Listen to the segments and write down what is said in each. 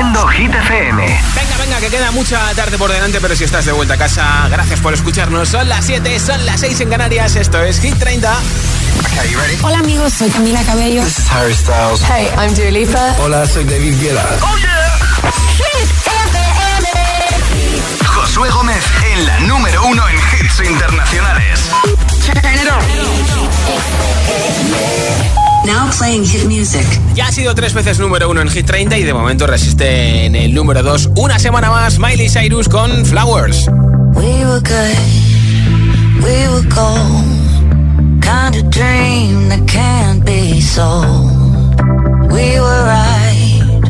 Haciendo Hit FM. Venga, venga, que queda mucha tarde por delante, pero si estás de vuelta a casa, gracias por escucharnos. Son las 7, son las 6 en Canarias. Esto es Hit 30. Okay, you ready? Hola, amigos, soy Camila Cabello. This is Harry Styles. Hey, I'm Dua Lipa. Hola, soy David Guetta. Oh, yeah. Hit FM. Josué Gómez en la número uno en hits internacionales. Turn it on. Now playing hit music. Ya ha sido tres veces número uno en Hit 30 y de momento resiste en el número 2 una semana más Miley Cyrus con Flowers. We were good, we were gold, kind of dream that can't be sold. We were right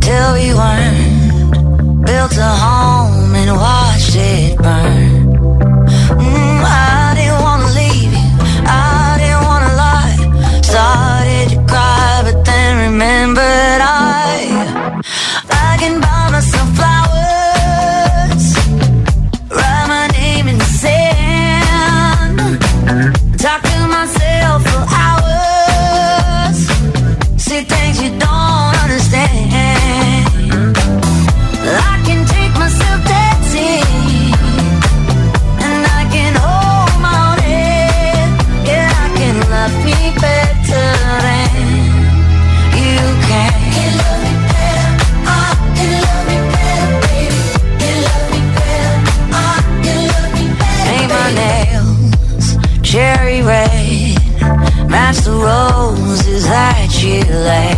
till we weren't, built a home and watched it burn. Mm, I delay.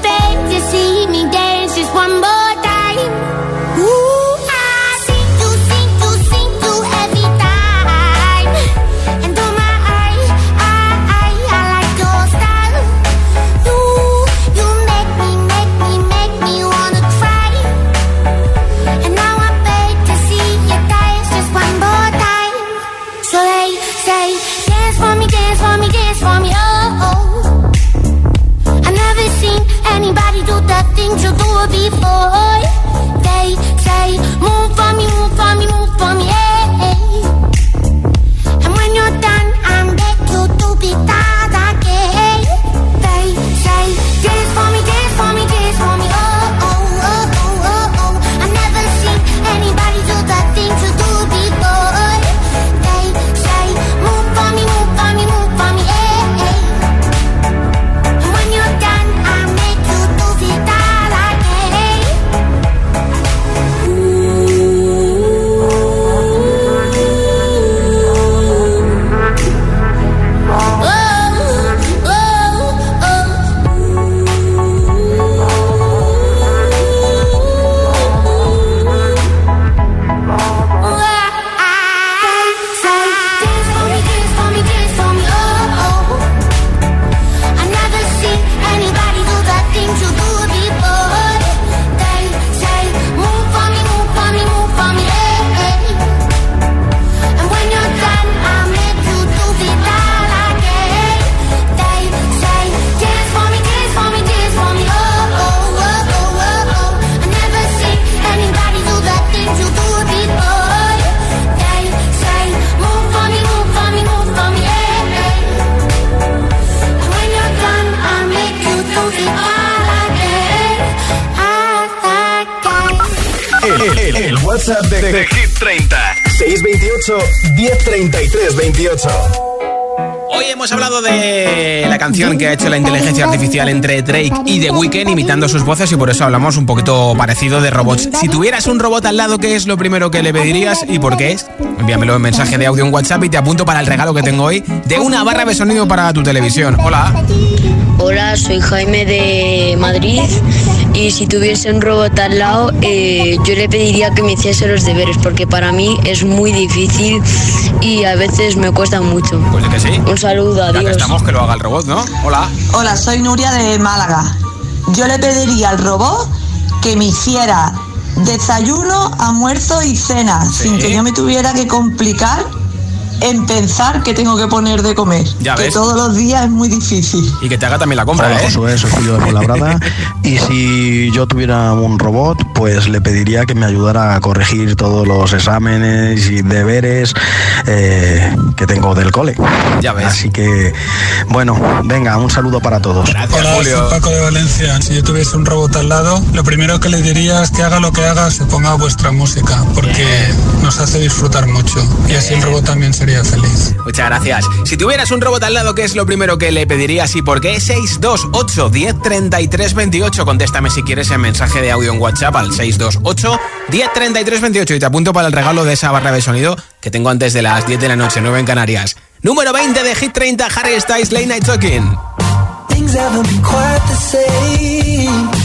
afraid to see me dance just one more De, de Hit 30 628 1033 28. Hoy hemos hablado de la canción que ha hecho la inteligencia artificial entre Drake y The Weeknd imitando sus voces y por eso hablamos un poquito parecido de robots. Si tuvieras un robot al lado, ¿qué es lo primero que le pedirías y por qué es? Envíamelo en mensaje de audio en WhatsApp y te apunto para el regalo que tengo hoy de una barra de sonido para tu televisión. Hola. Hola, soy Jaime de Madrid y si tuviese un robot al lado, eh, yo le pediría que me hiciese los deberes, porque para mí es muy difícil y a veces me cuesta mucho. Pues es que sí. Un saludo, adiós. Ya que estamos, que lo haga el robot, ¿no? Hola. Hola, soy Nuria de Málaga. Yo le pediría al robot que me hiciera desayuno, almuerzo y cena, sin que yo me tuviera que complicar en pensar que tengo que poner de comer. Ya que ves. todos los días es muy difícil. Y que te haga también la compra, Hola, ¿eh? Josué, soy Julio de Fuenlabrada. y si yo tuviera un robot, pues le pediría que me ayudara a corregir todos los exámenes y deberes eh, que tengo del cole. Ya ves. Así que, bueno, venga, un saludo para todos. Gracias, Hola, Julio. Soy Paco de Valencia. Si yo tuviese un robot al lado, lo primero que le diría es que haga lo que haga, se ponga vuestra música, porque nos hace disfrutar mucho. Y así el robot también sería feliz. Muchas gracias. Si tuvieras un robot al lado, ¿qué es lo primero que le pedirías y por qué? 628 10 33 28. Contéstame si quieres en mensaje de audio en WhatsApp al 628 10 33 28. Y te apunto para el regalo de esa barra de sonido que tengo antes de las 10 de la noche, 9 en Canarias. Número 20 de Hit 30, Harry Styles, Late Night Talking. Things haven't been quite the same.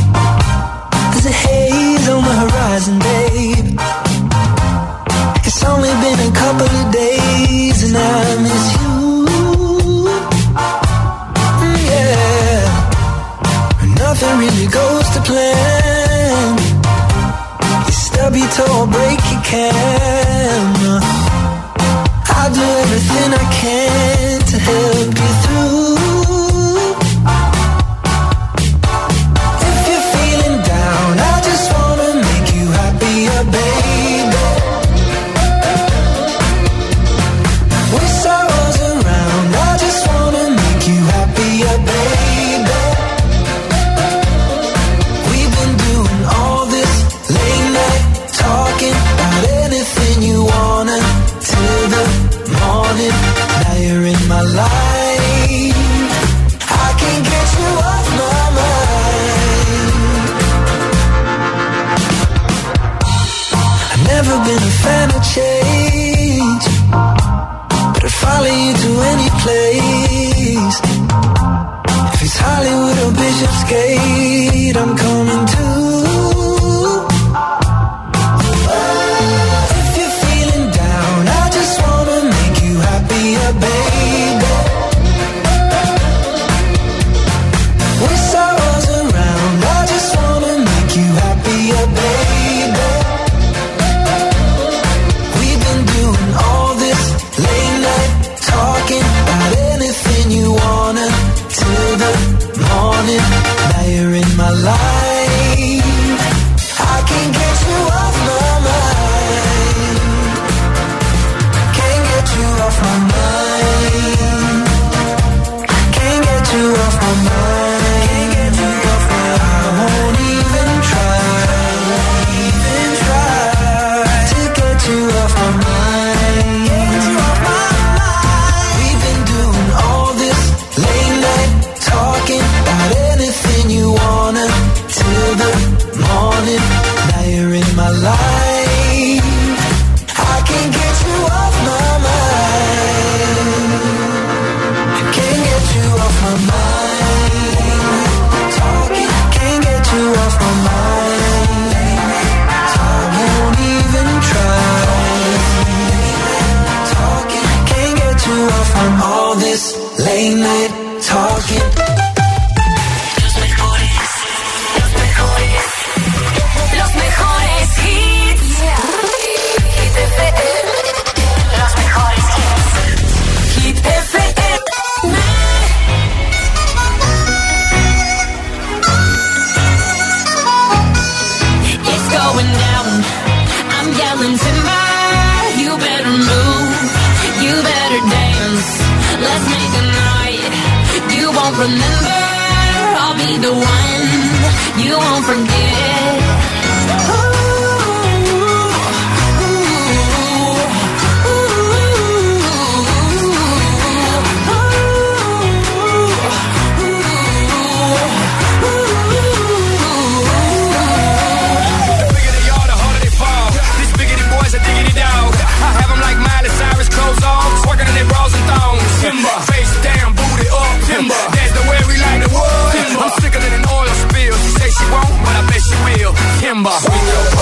we go.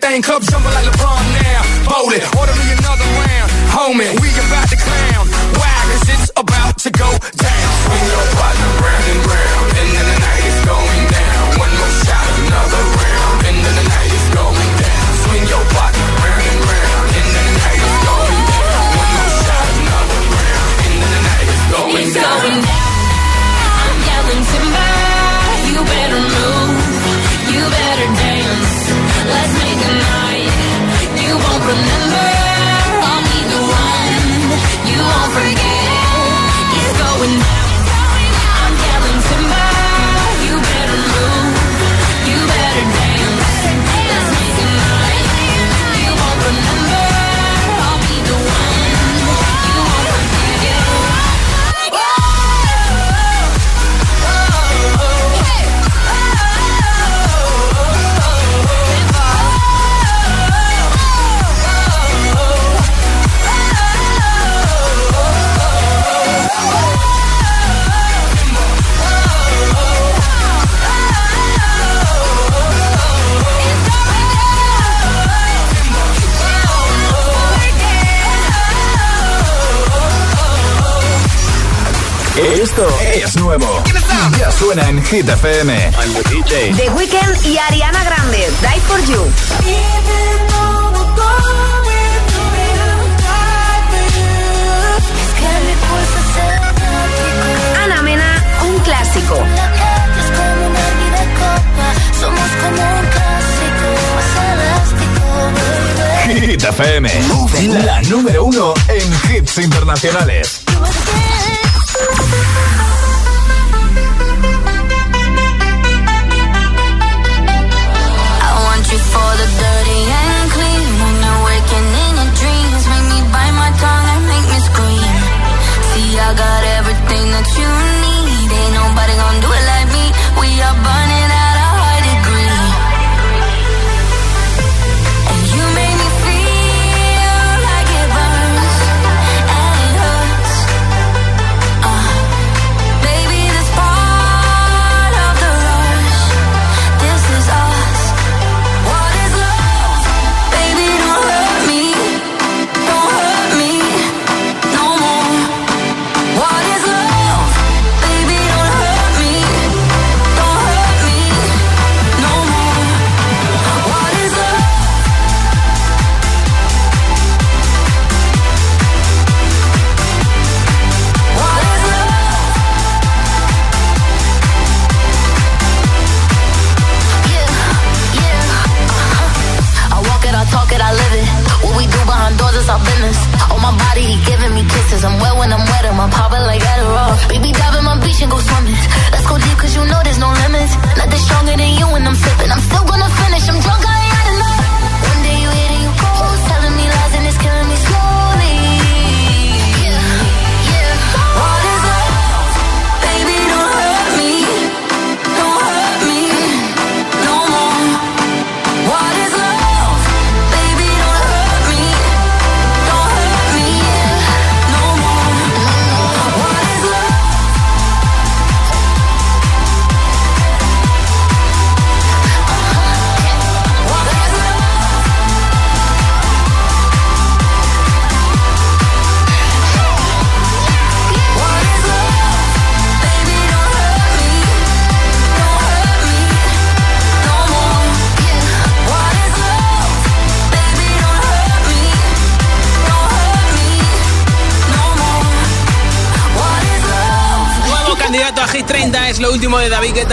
Champagne cup jumping like LeBron now. Bowl it, order me another round. Homie, we about to clown. Why? It's Esto es nuevo. Ya suena en Hit FM. The Weeknd y Ariana Grande, Die for You. Ana Mena, un clásico. Somos como un clásico, Hit FM. La número uno en hits internacionales.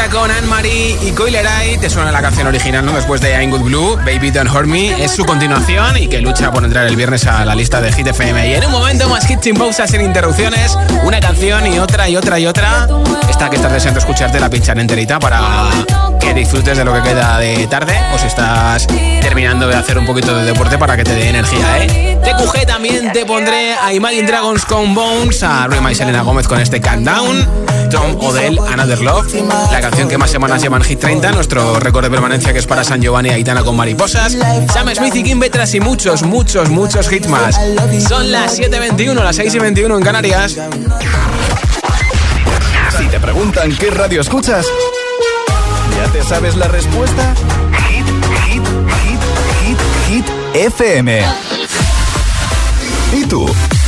Con Anne-Marie y Coileray. Te suena la canción original, ¿no? Después de I'm Good Blue, Baby Don't Hurt Me. Es su continuación y que lucha por entrar el viernes a la lista de Hit FM. Y en un momento más hits sin pausas, sin interrupciones. Una canción y otra y otra y otra. Esta que estás deseando escucharte la pinchan enterita para que disfrutes de lo que queda de tarde. O si estás terminando de hacer un poquito de deporte para que te dé energía, ¿eh? TQG también te pondré a Imagine Dragons con Bones, a Rema y Selena Gómez con este Countdown, Tom Odell, Another Love, la canción que más semanas lleva en Hit 30, nuestro récord de permanencia que es para San Giovanni Aitana con Mariposas, Sam Smith y Kim Petras y muchos, muchos, muchos hits más. Son las 7.21, las 6.21 en Canarias. Si te preguntan qué radio escuchas, ¿ya te sabes la respuesta? Hit, hit, hit, hit, FM. ¿Y tú?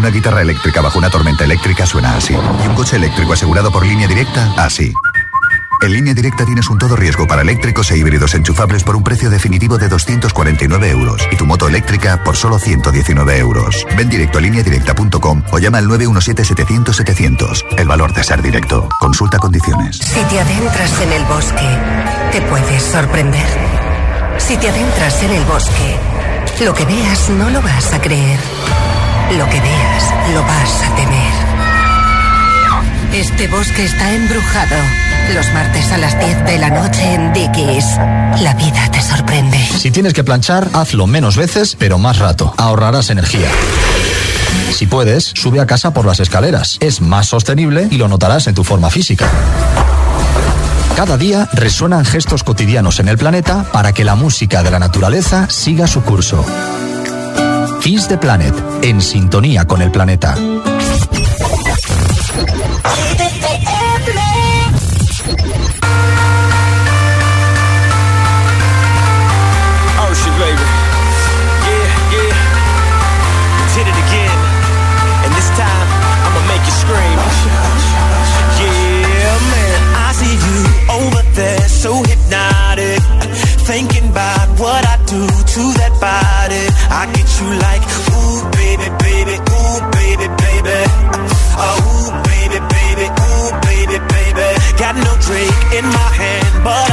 Una guitarra eléctrica bajo una tormenta eléctrica suena así. Y un coche eléctrico asegurado por línea directa, así. En línea directa tienes un todo riesgo para eléctricos e híbridos enchufables por un precio definitivo de 249 euros y tu moto eléctrica por solo 119 euros. Ven directo a lineadirecta.com o llama al 917-700-700. El valor de ser directo. Consulta condiciones. Si te adentras en el bosque, te puedes sorprender. Si te adentras en el bosque, lo que veas no lo vas a creer. Lo que veas lo vas a temer. Este bosque está embrujado. Los martes a las 10 de la noche en Dickies. La vida te sorprende. Si tienes que planchar, hazlo menos veces, pero más rato. Ahorrarás energía. Si puedes, sube a casa por las escaleras. Es más sostenible y lo notarás en tu forma física. Cada día resuenan gestos cotidianos en el planeta para que la música de la naturaleza siga su curso. Kiss the Planet, en sintonía con el planeta. Body. I get you like, ooh, baby, baby, ooh, baby, baby. Oh, ooh, baby, baby, ooh, baby, baby. Got no drink in my hand, but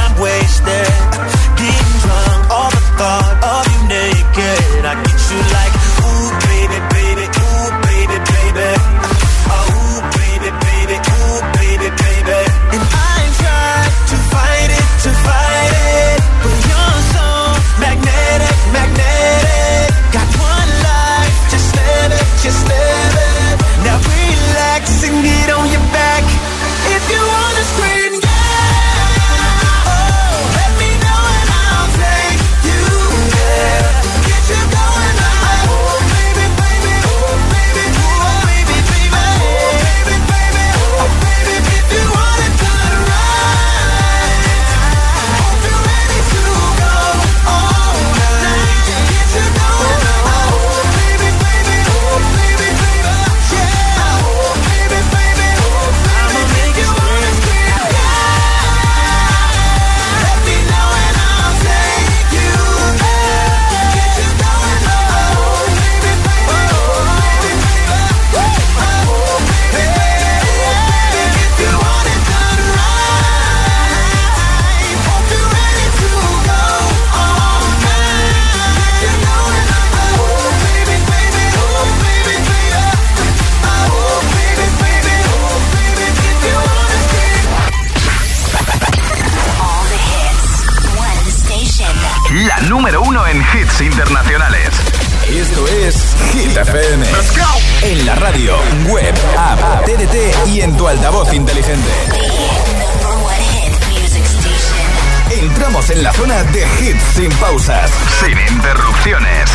sin pausas, sin interrupciones.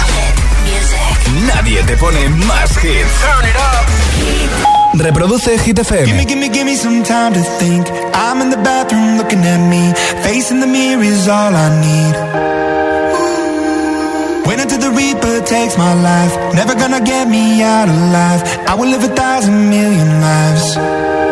Nadie te pone más hits. Reproduce Hit FM. Gimme, gimme, gimme some time to think. I'm in the bathroom looking at me. Facing the mirror is all I need. Wait until the Reaper takes my life. Never gonna get me out alive. I will live a thousand million lives.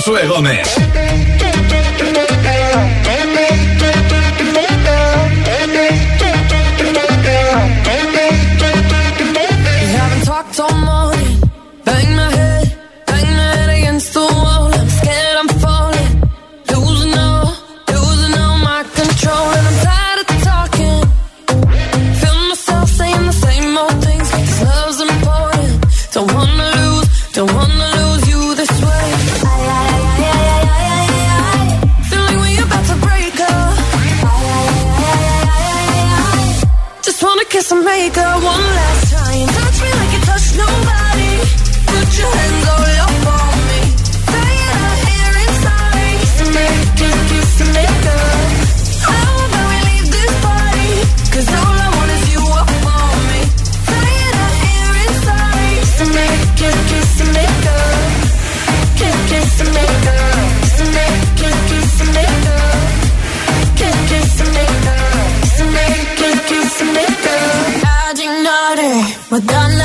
Josué Gómez. Hey one last time. Touch me like you touch nobody. Put your hands on. Madonna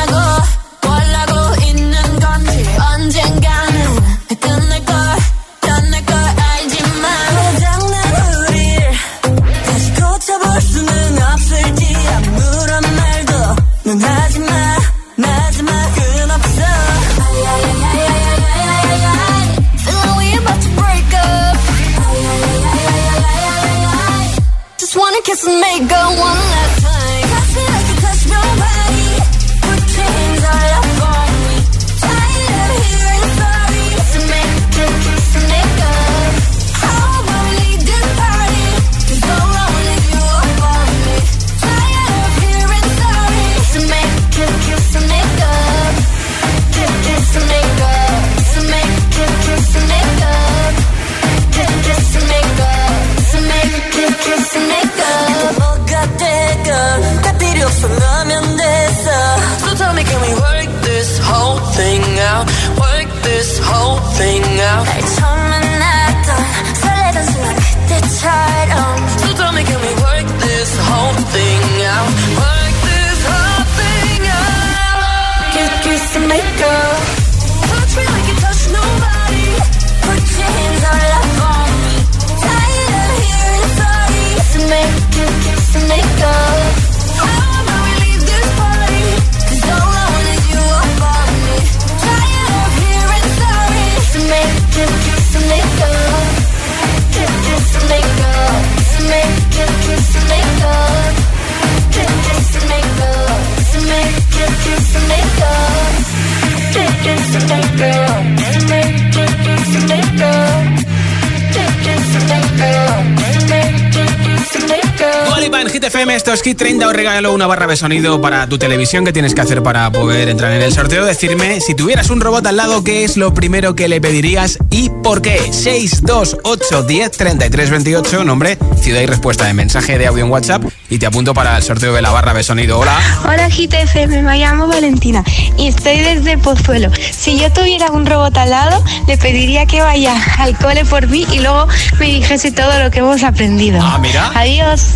En GTFM, esto es Hit 30. Os regalo una barra de sonido para tu televisión. que tienes que hacer para poder entrar en el sorteo? Decirme, si tuvieras un robot al lado, ¿qué es lo primero que le pedirías y por qué? 628 10 33 28, nombre, ciudad y respuesta de mensaje de audio en WhatsApp. Y te apunto para el sorteo de la barra de sonido. Hola. Hola GTFM, me llamo Valentina y estoy desde Pozuelo. Si yo tuviera un robot al lado, le pediría que vaya al cole por mí y luego me dijese todo lo que hemos aprendido. Ah, mira. Adiós.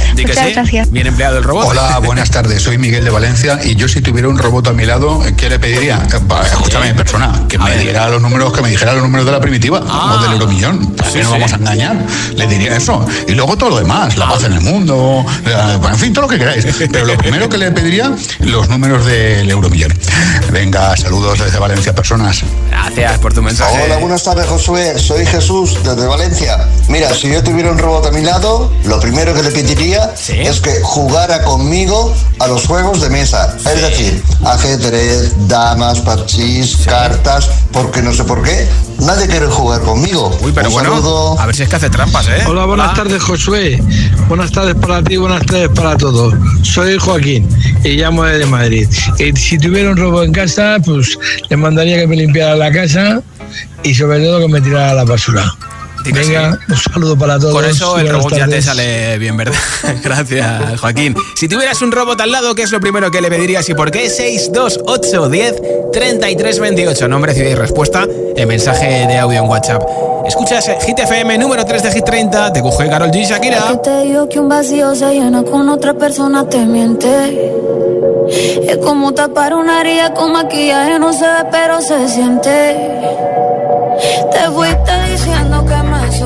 Gracias. Bien empleado el robot. Hola, buenas tardes. Soy Miguel de Valencia y yo si tuviera un robot a mi lado, ¿qué le pediría? Eh, escúchame, persona, que me diera los números, que me dijera los números de la primitiva, ah, o del euromillón. ¿Para sí, no vamos a engañar? Le diría eso. Y luego todo lo demás, la paz en el mundo, eh, en fin, todo lo que queráis. Pero lo primero que le pediría, los números del euromillón. Venga, saludos desde Valencia, personas. Gracias por tu mensaje. Hola, buenas tardes, Josué. Soy Jesús desde Valencia. Mira, si yo tuviera un robot a mi lado, lo primero que le pediría sí es que jugara conmigo a los juegos de mesa. Es decir, ajedrez, damas, parchís, cartas, porque no sé por qué. Nadie quiere jugar conmigo. Uy, pero un bueno, saludo. a ver si es que hace trampas, ¿eh? Hola, buenas tardes, Josué. Buenas tardes para ti, buenas tardes para todos. Soy Joaquín y llamo desde Madrid. Y si tuviera un robo en casa, pues le mandaría que me limpiara la casa y sobre todo que me tirara a la basura. Venga, un saludo para todos. Con eso el robot ya te tardes. sale bien, ¿verdad? Gracias, Joaquín. Si tuvieras un robot al lado, ¿qué es lo primero que le pedirías y por qué? 628 10 33 28. Nombre, ciudad y respuesta en mensaje de audio en WhatsApp. Escuchas Hit FM número 3 de Hit 30. Te coge Carol G. Que Shakira. te digo que un vacío se llena con otra persona te miente. Es como tapar una herida con maquillaje, no se ve, pero se siente. Te fuiste diciendo que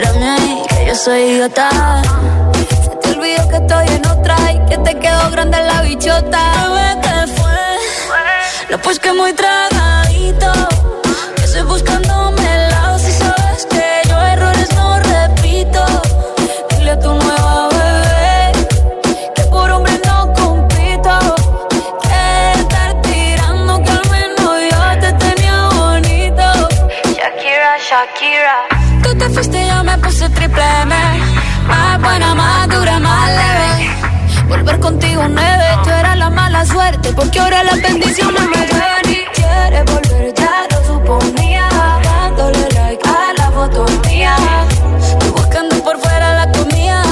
Que yo soy idiota. Se te olvidó que estoy en otra y que te quedó grande la bichota. Bebé, ¿qué fue? No, pues muy tragadito. Que estoy buscándome el lado si sabes que yo errores no repito. Dile a tu nueva bebé que por hombre no compito. Que estar tirando que al menos yo te tenía bonito. Shakira, Shakira. Buena, más dura, más leve. Volver contigo nueve, tú eras la mala suerte, porque ahora las bendiciones me llueven y quieres volver, ya lo suponía, dándole like a la foto mía, tú buscando por fuera la comida,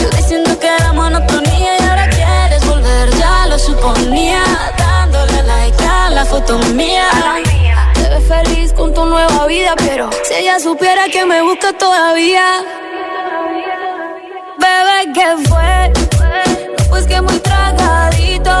yo diciendo que era monotonía y ahora quieres volver, ya lo suponía, dándole like a la foto mía. Te ves feliz con tu nueva vida, pero si ella supiera que me busca todavía, bebé, ¿qué fue? Pues que muy tragadito.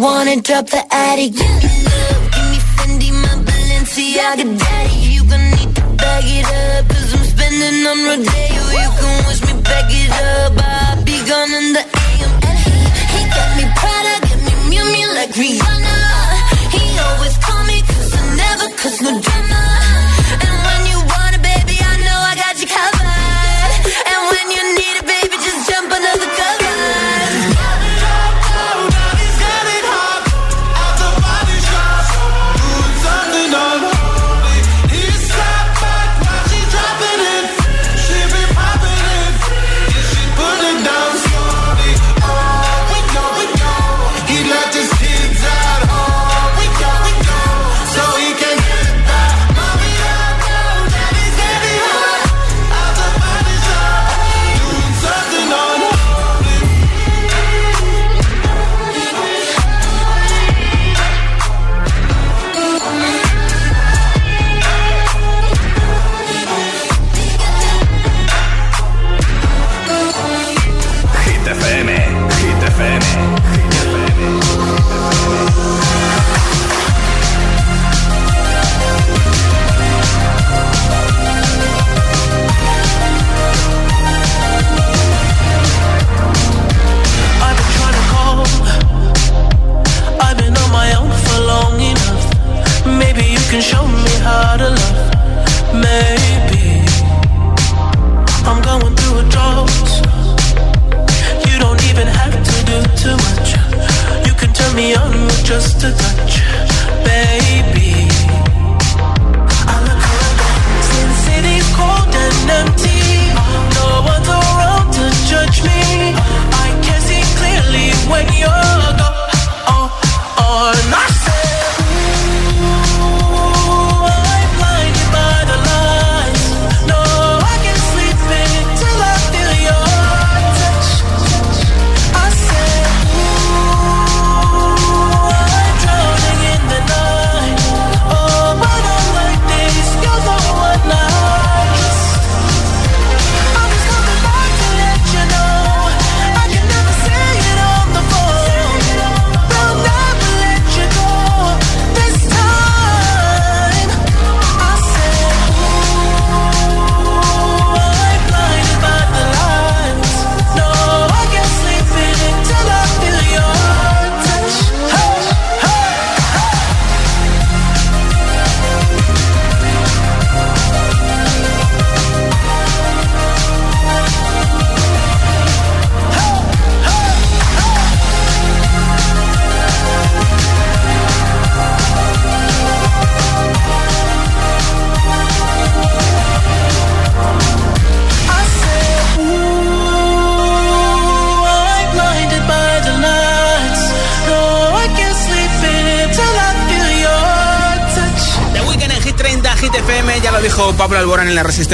wanna drop the attic. You love, give me Fendi, my Balenciaga daddy. You gon' need to bag it up, cause I'm spending on Rodeo. You can wish me back it up.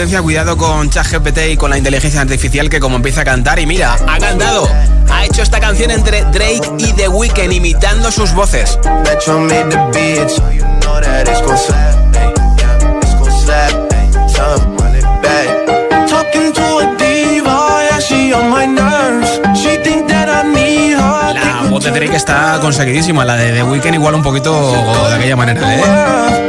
cuidado con ChatGPT y con la inteligencia artificial que como empieza a cantar y mira, ha cantado. Ha hecho esta canción entre Drake y The Weeknd imitando sus voces. La voz de Drake está conseguidísima, la de The Weeknd igual un poquito de aquella manera, ¿eh?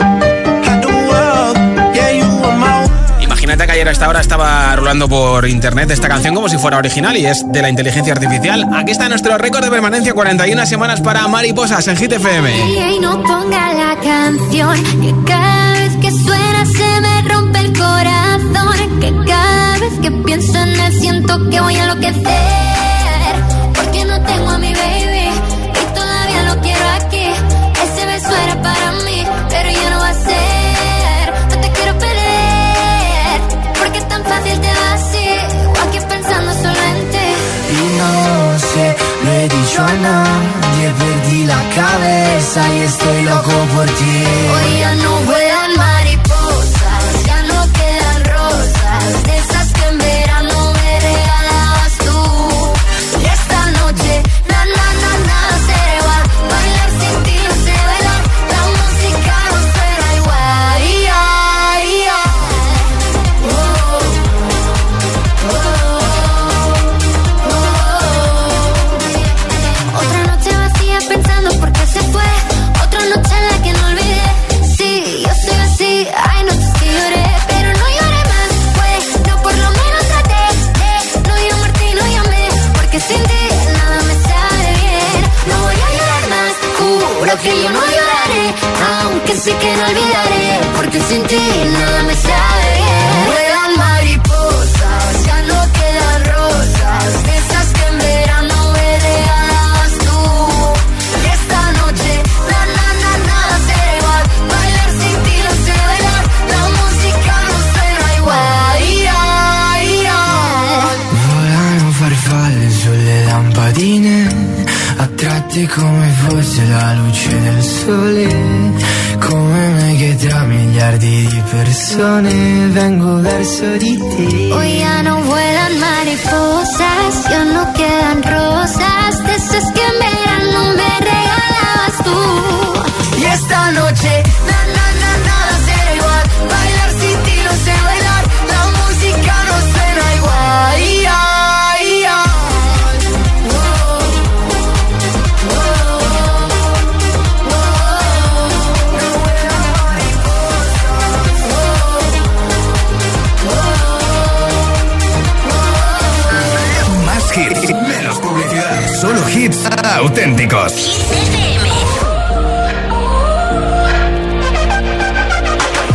Ayer a esta hora estaba rolando por internet esta canción como si fuera original y es de la inteligencia artificial. Aquí está nuestro récord de permanencia, 41 semanas para Mariposas en Hit FM. No ponga la canción, que cada vez que suena se me rompe el corazón. Que cada vez que pienso en él siento que voy a enloquecer. Auténticos.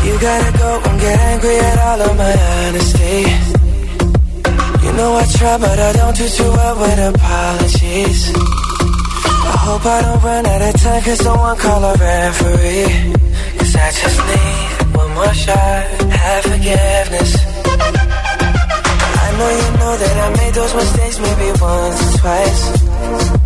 You gotta go and get angry at all of my honesty. You know I try, but I don't do too well with apologies. I hope I don't run out of time, cause someone call a referee. Cause I just need one more shot, have forgiveness. I know you know that I made those mistakes maybe once or twice.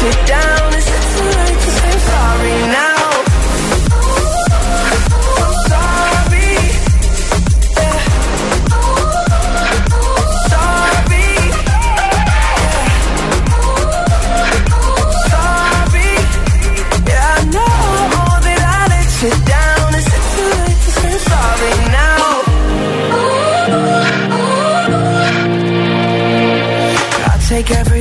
I let you down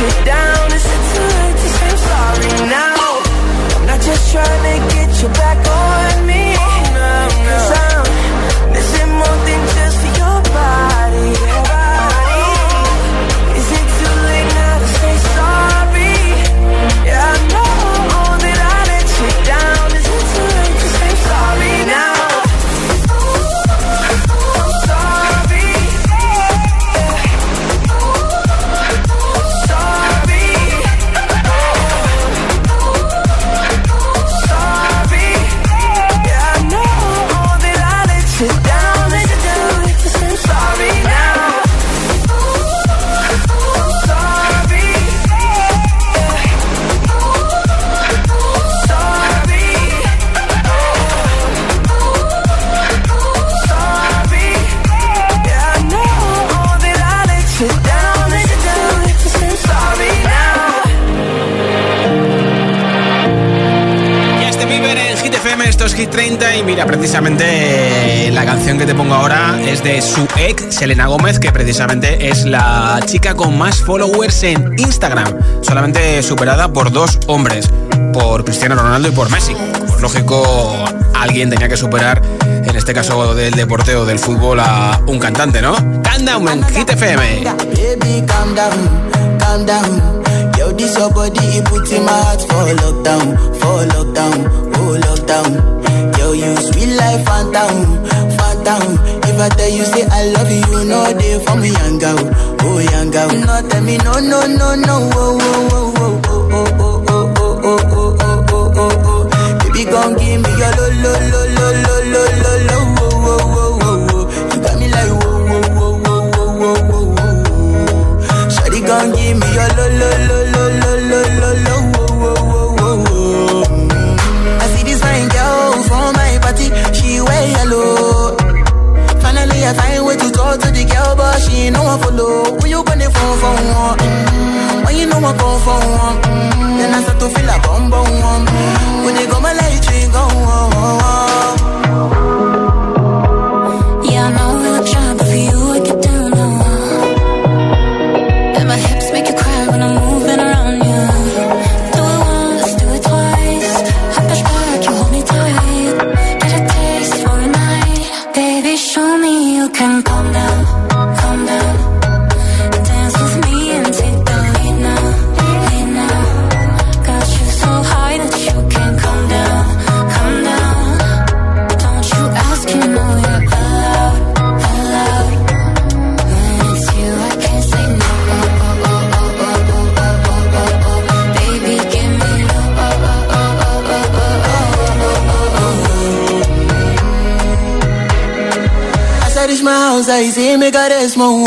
you down. Is it too late to say sorry now? I'm not just trying to get you back Hit 30 y mira, precisamente eh, la canción que te pongo ahora es de su ex, Selena Gómez, que precisamente es la chica con más followers en Instagram, solamente superada por dos hombres, por Cristiano Ronaldo y por Messi. Lógico, alguien tenía que superar, en este caso del deporte o del fútbol, a un cantante, ¿no? Calm down, man, Hit FM. This your body, it puts in my heart for lockdown, for lockdown, oh lockdown. Girl, you sweet life, phantom, phantom. If I tell you say I love you, you know they for me, young girl, oh young girl. No tell me no, no, no, no, oh, oh, oh, oh, oh, oh, oh, oh, oh, oh, oh, oh, oh, oh, oh. Baby, gon' give me your lo, lo, lo, lo, lo, lo, lo, lo, oh, oh, oh, oh, oh. You got me like whoa, whoa, whoa, whoa, whoa, give me your lo, lo, lo. I see this fine girl from my party, she wear yellow. Finally, I find way to talk to the girl, but she ain't no one follow. When you gonna phone for one? Mm. When you know I come for one? Then I start to feel a bum bum When they go my light, you go. Oh, oh, oh. bounce, ahí sí me caresmo.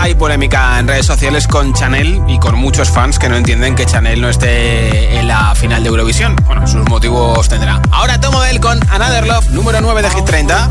hay polémica en redes sociales con Chanel y con muchos fans que no entienden que Chanel no esté en la final de Eurovisión. Bueno, sus motivos tendrá. Ahora Tomo Bell con Another Love, número 9 de Hit 30.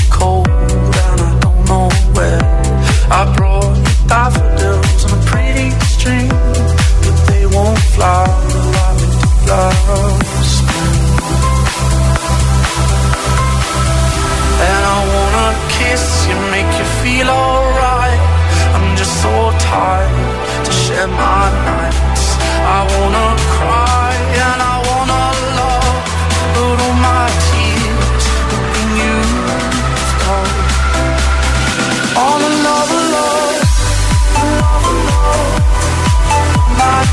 I brought daffodils a pretty string, but they won't and I wanna kiss you, make you feel alright. I'm just so tired to share my nights. I wanna cry.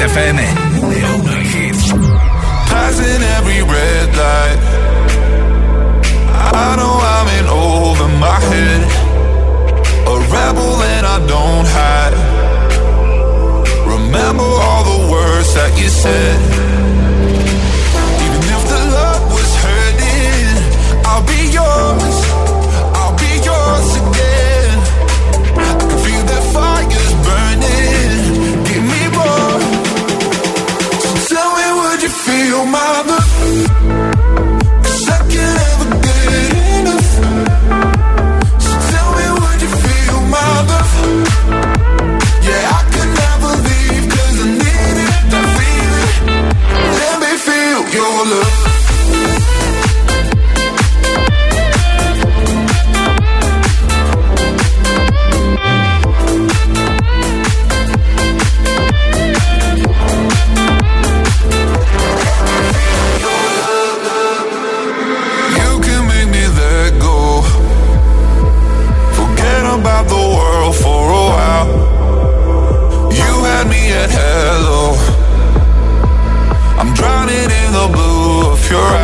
Hit FM. Passing every red light. I know I'm in over my head. A rebel and I don't hide. Remember all the words that you said. sure